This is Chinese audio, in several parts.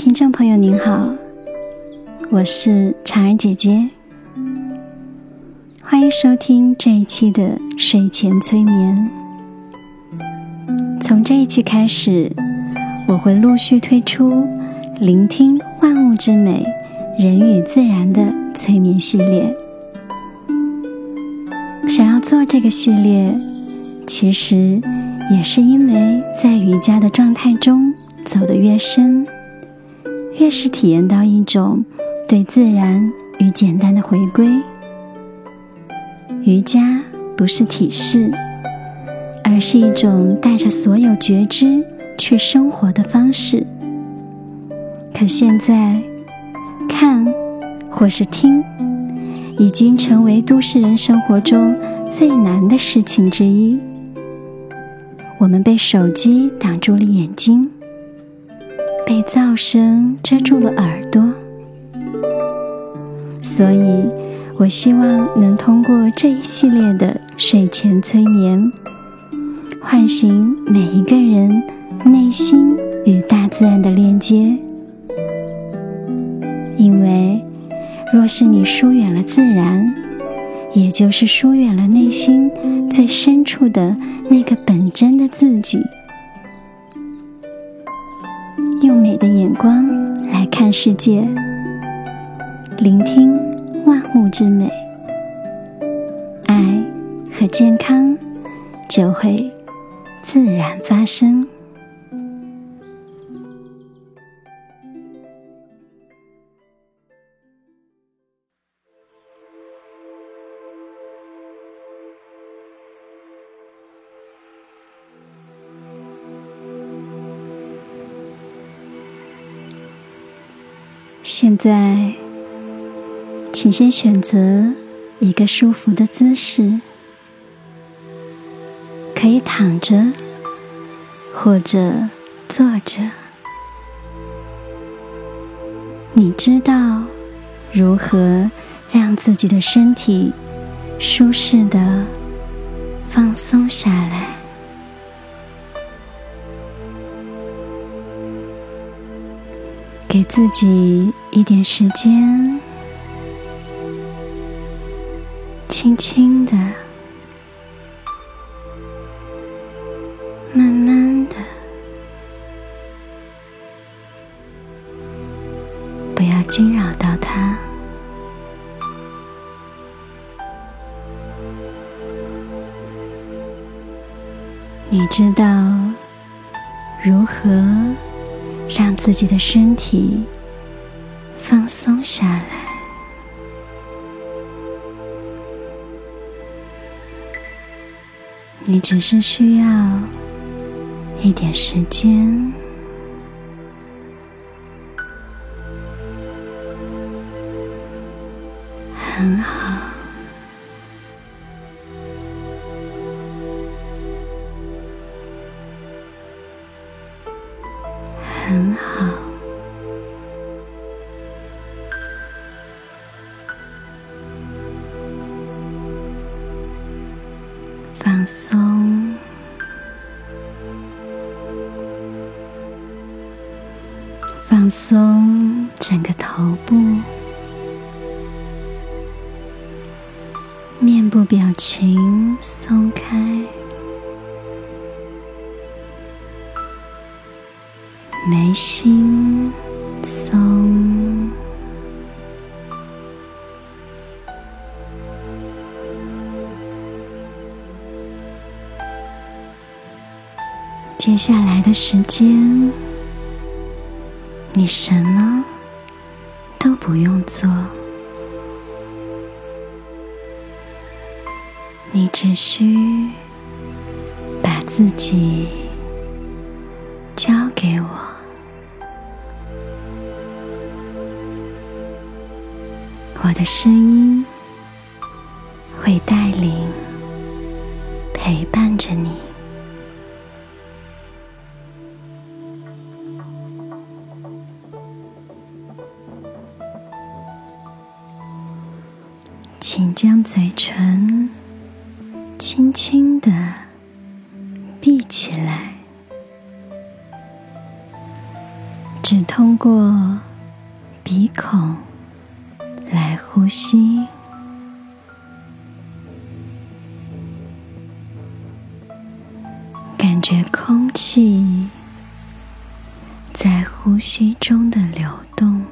听众朋友您好，我是婵儿姐姐，欢迎收听这一期的睡前催眠。从这一期开始，我会陆续推出聆听万物之美、人与自然的催眠系列。想要做这个系列，其实也是因为在瑜伽的状态中走得越深。越是体验到一种对自然与简单的回归，瑜伽不是体式，而是一种带着所有觉知去生活的方式。可现在看或是听，已经成为都市人生活中最难的事情之一。我们被手机挡住了眼睛。被噪声遮住了耳朵，所以我希望能通过这一系列的睡前催眠，唤醒每一个人内心与大自然的链接。因为，若是你疏远了自然，也就是疏远了内心最深处的那个本真的自己。的眼光来看世界，聆听万物之美，爱和健康就会自然发生。现在，请先选择一个舒服的姿势，可以躺着或者坐着。你知道如何让自己的身体舒适的放松下来。给自己一点时间，轻轻的、慢慢的，不要惊扰到他。你知道如何？让自己的身体放松下来，你只是需要一点时间，很好。很好，放松，放松整个头部，面部表情松轻松，接下来的时间，你什么都不用做，你只需把自己的声音会带领、陪伴着你，请将嘴唇轻轻的闭起来，只通过鼻孔。来呼吸，感觉空气在呼吸中的流动。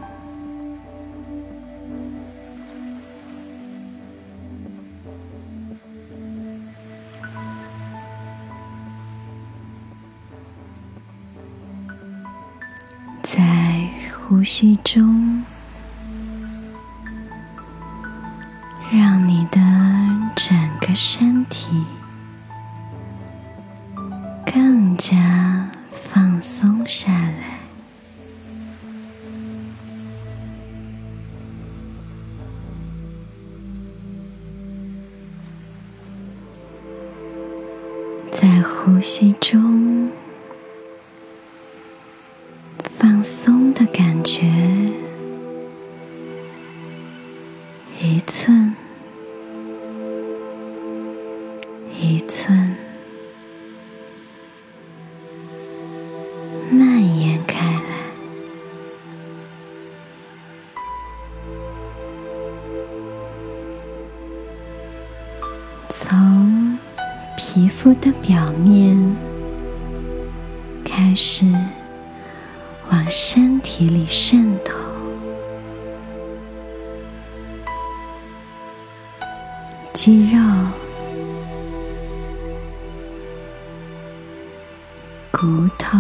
在呼吸中，身体更加放松下来。在呼吸中。放松的感觉，一次渗透，肌肉、骨头、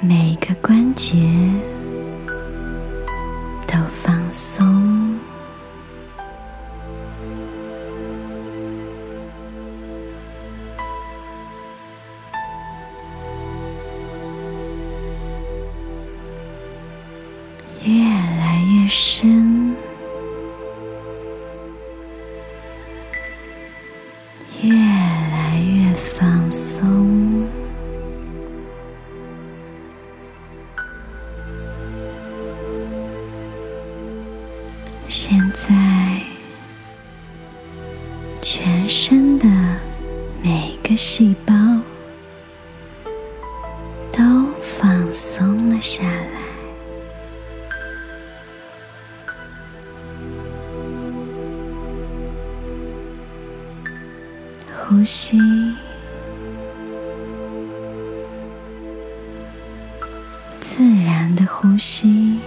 每个关节都放松。越来越放松。现在，全身的每个细胞自然的呼吸，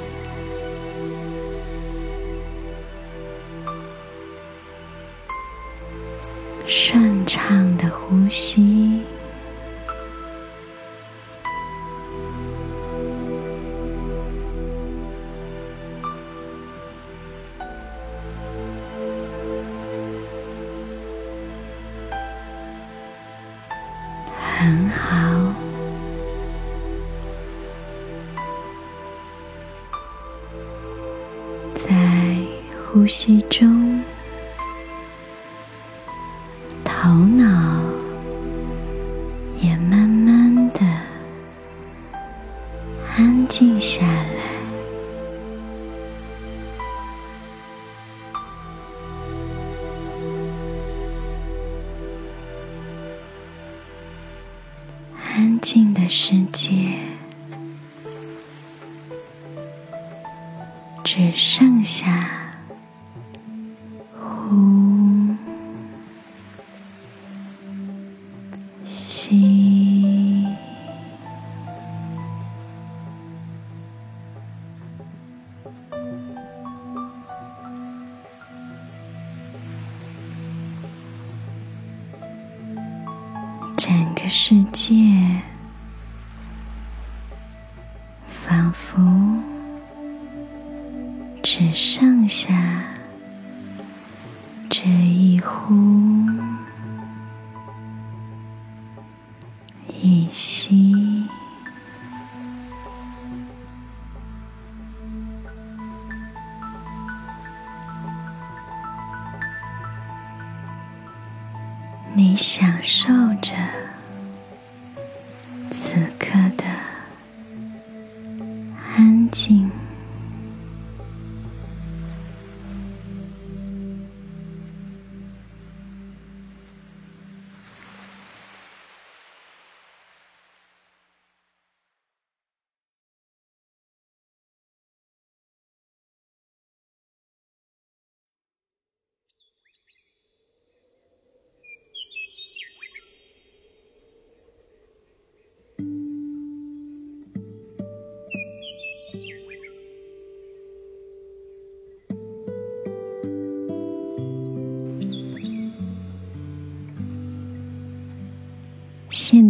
呼吸中，头脑也慢慢的安静下来。安静的世界，只剩下世界仿佛只剩下这一呼一吸，你享受着。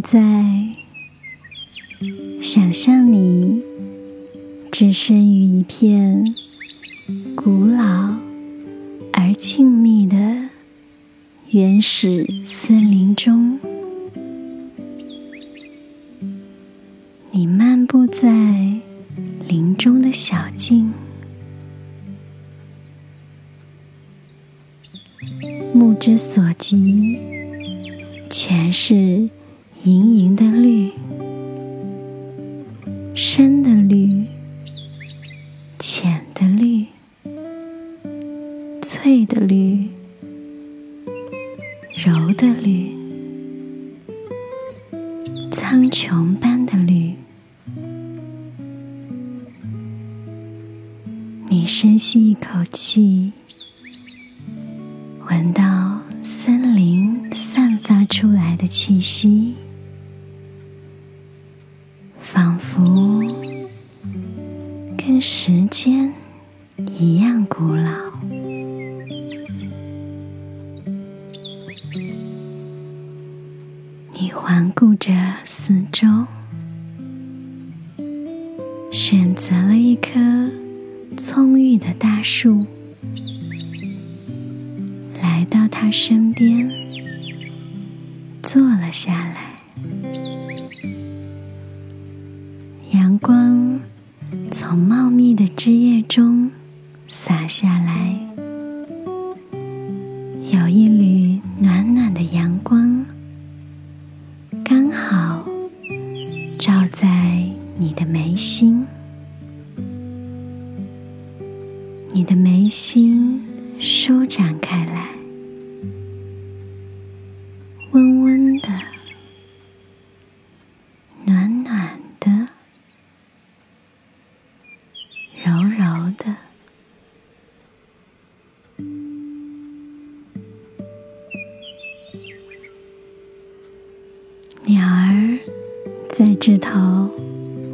在，想象你置身于一片古老而静谧的原始森林中，你漫步在林中的小径，目之所及。全是盈盈的绿，深的绿，浅的绿，翠的绿，柔的绿，苍穹般的绿。你深吸一口气，闻到森林散发。出来的气息，仿佛跟时间一样古老。你环顾着四周，选择了一棵葱郁的大树，来到他身边。坐了下来，中洒下来，鸟儿在枝头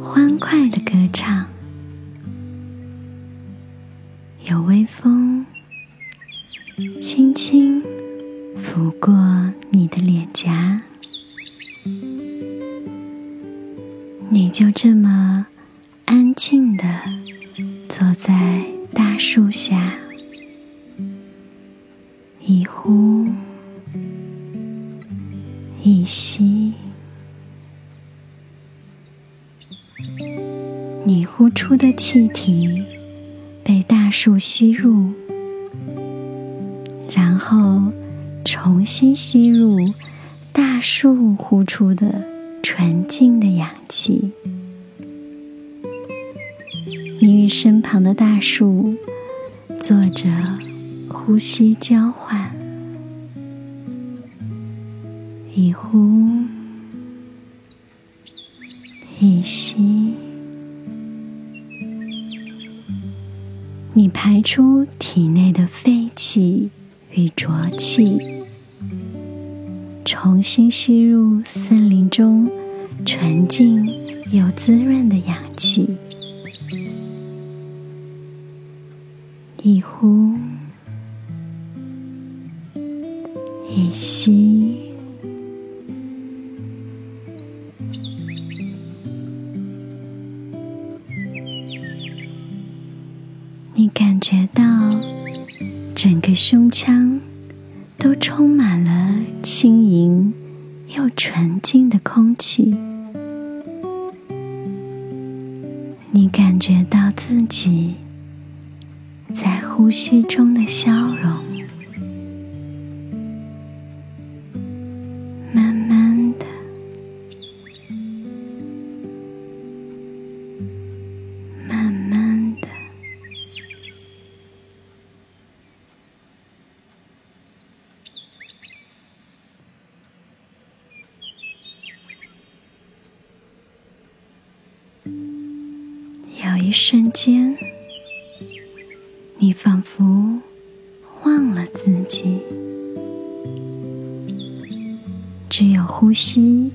欢快的歌唱，有微风轻轻拂过你的脸颊，你就这么安静的坐在大树下，出的气体被大树吸入，然后重新吸入大树呼出的纯净的氧气。你与身旁的大树做着呼吸交换，一呼一吸。你排出体内的废气与浊气，重新吸入森林中纯净又滋润的氧气，一呼一吸。觉到整个胸腔都充满了轻盈又纯净的空气，你感觉到自己在呼吸中的消融。间，你仿佛忘了自己，只有呼吸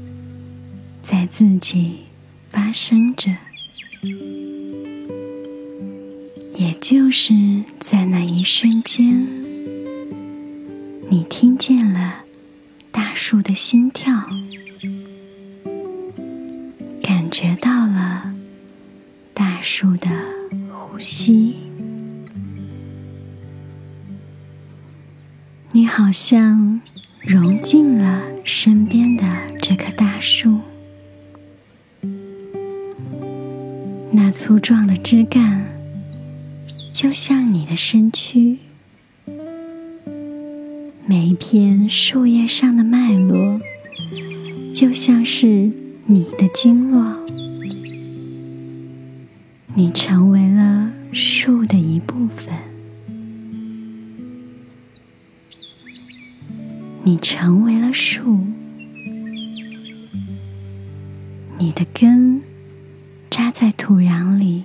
在自己发生着。也就是在那一瞬间，你听见了大树的心跳。感觉到了树的呼吸，你好像融进了身边的这棵大树，那粗壮的枝干就像你的身躯。每一片树叶上的脉络，就像是你的经络。你成为了树的一部分，你成为了树，你的根扎在土壤里，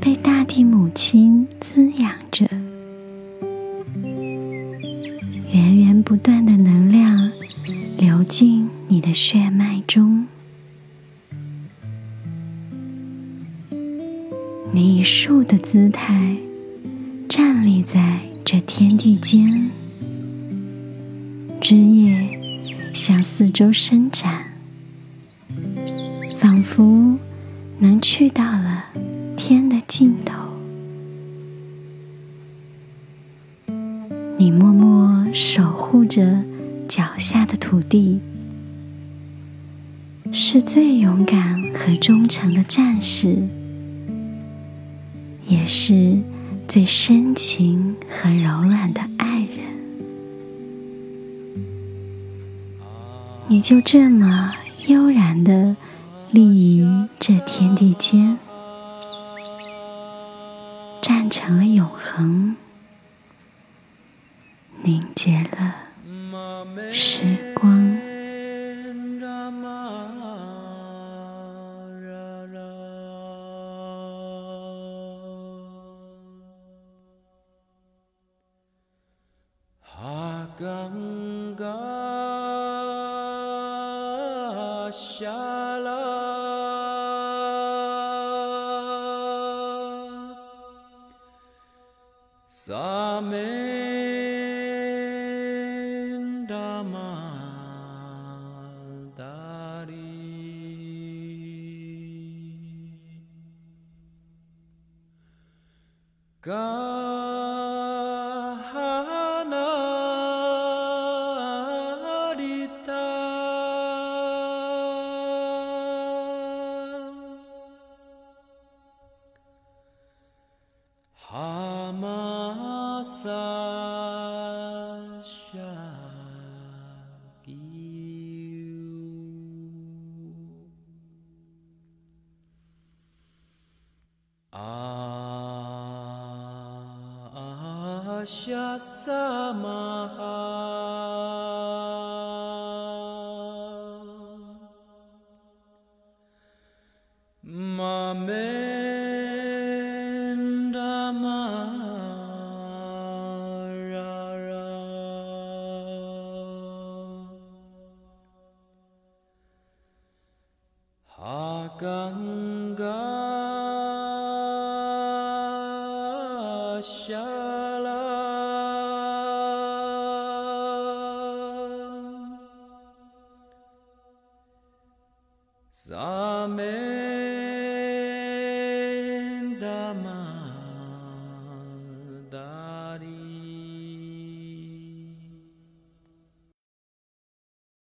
被大地母亲滋养着。源源不断的能量流进你的血脉中，树的姿态站立在这天地间，枝叶向四周伸展，仿佛能去到了天的尽头。你默默守护着脚下的土地，是最勇敢和忠诚的战士，也是最深情和柔软的爱人。你就这么悠然的立于这天地间，站成了永恒。凝结了时光。刚刚 पश्यसमाः Hãy subscribe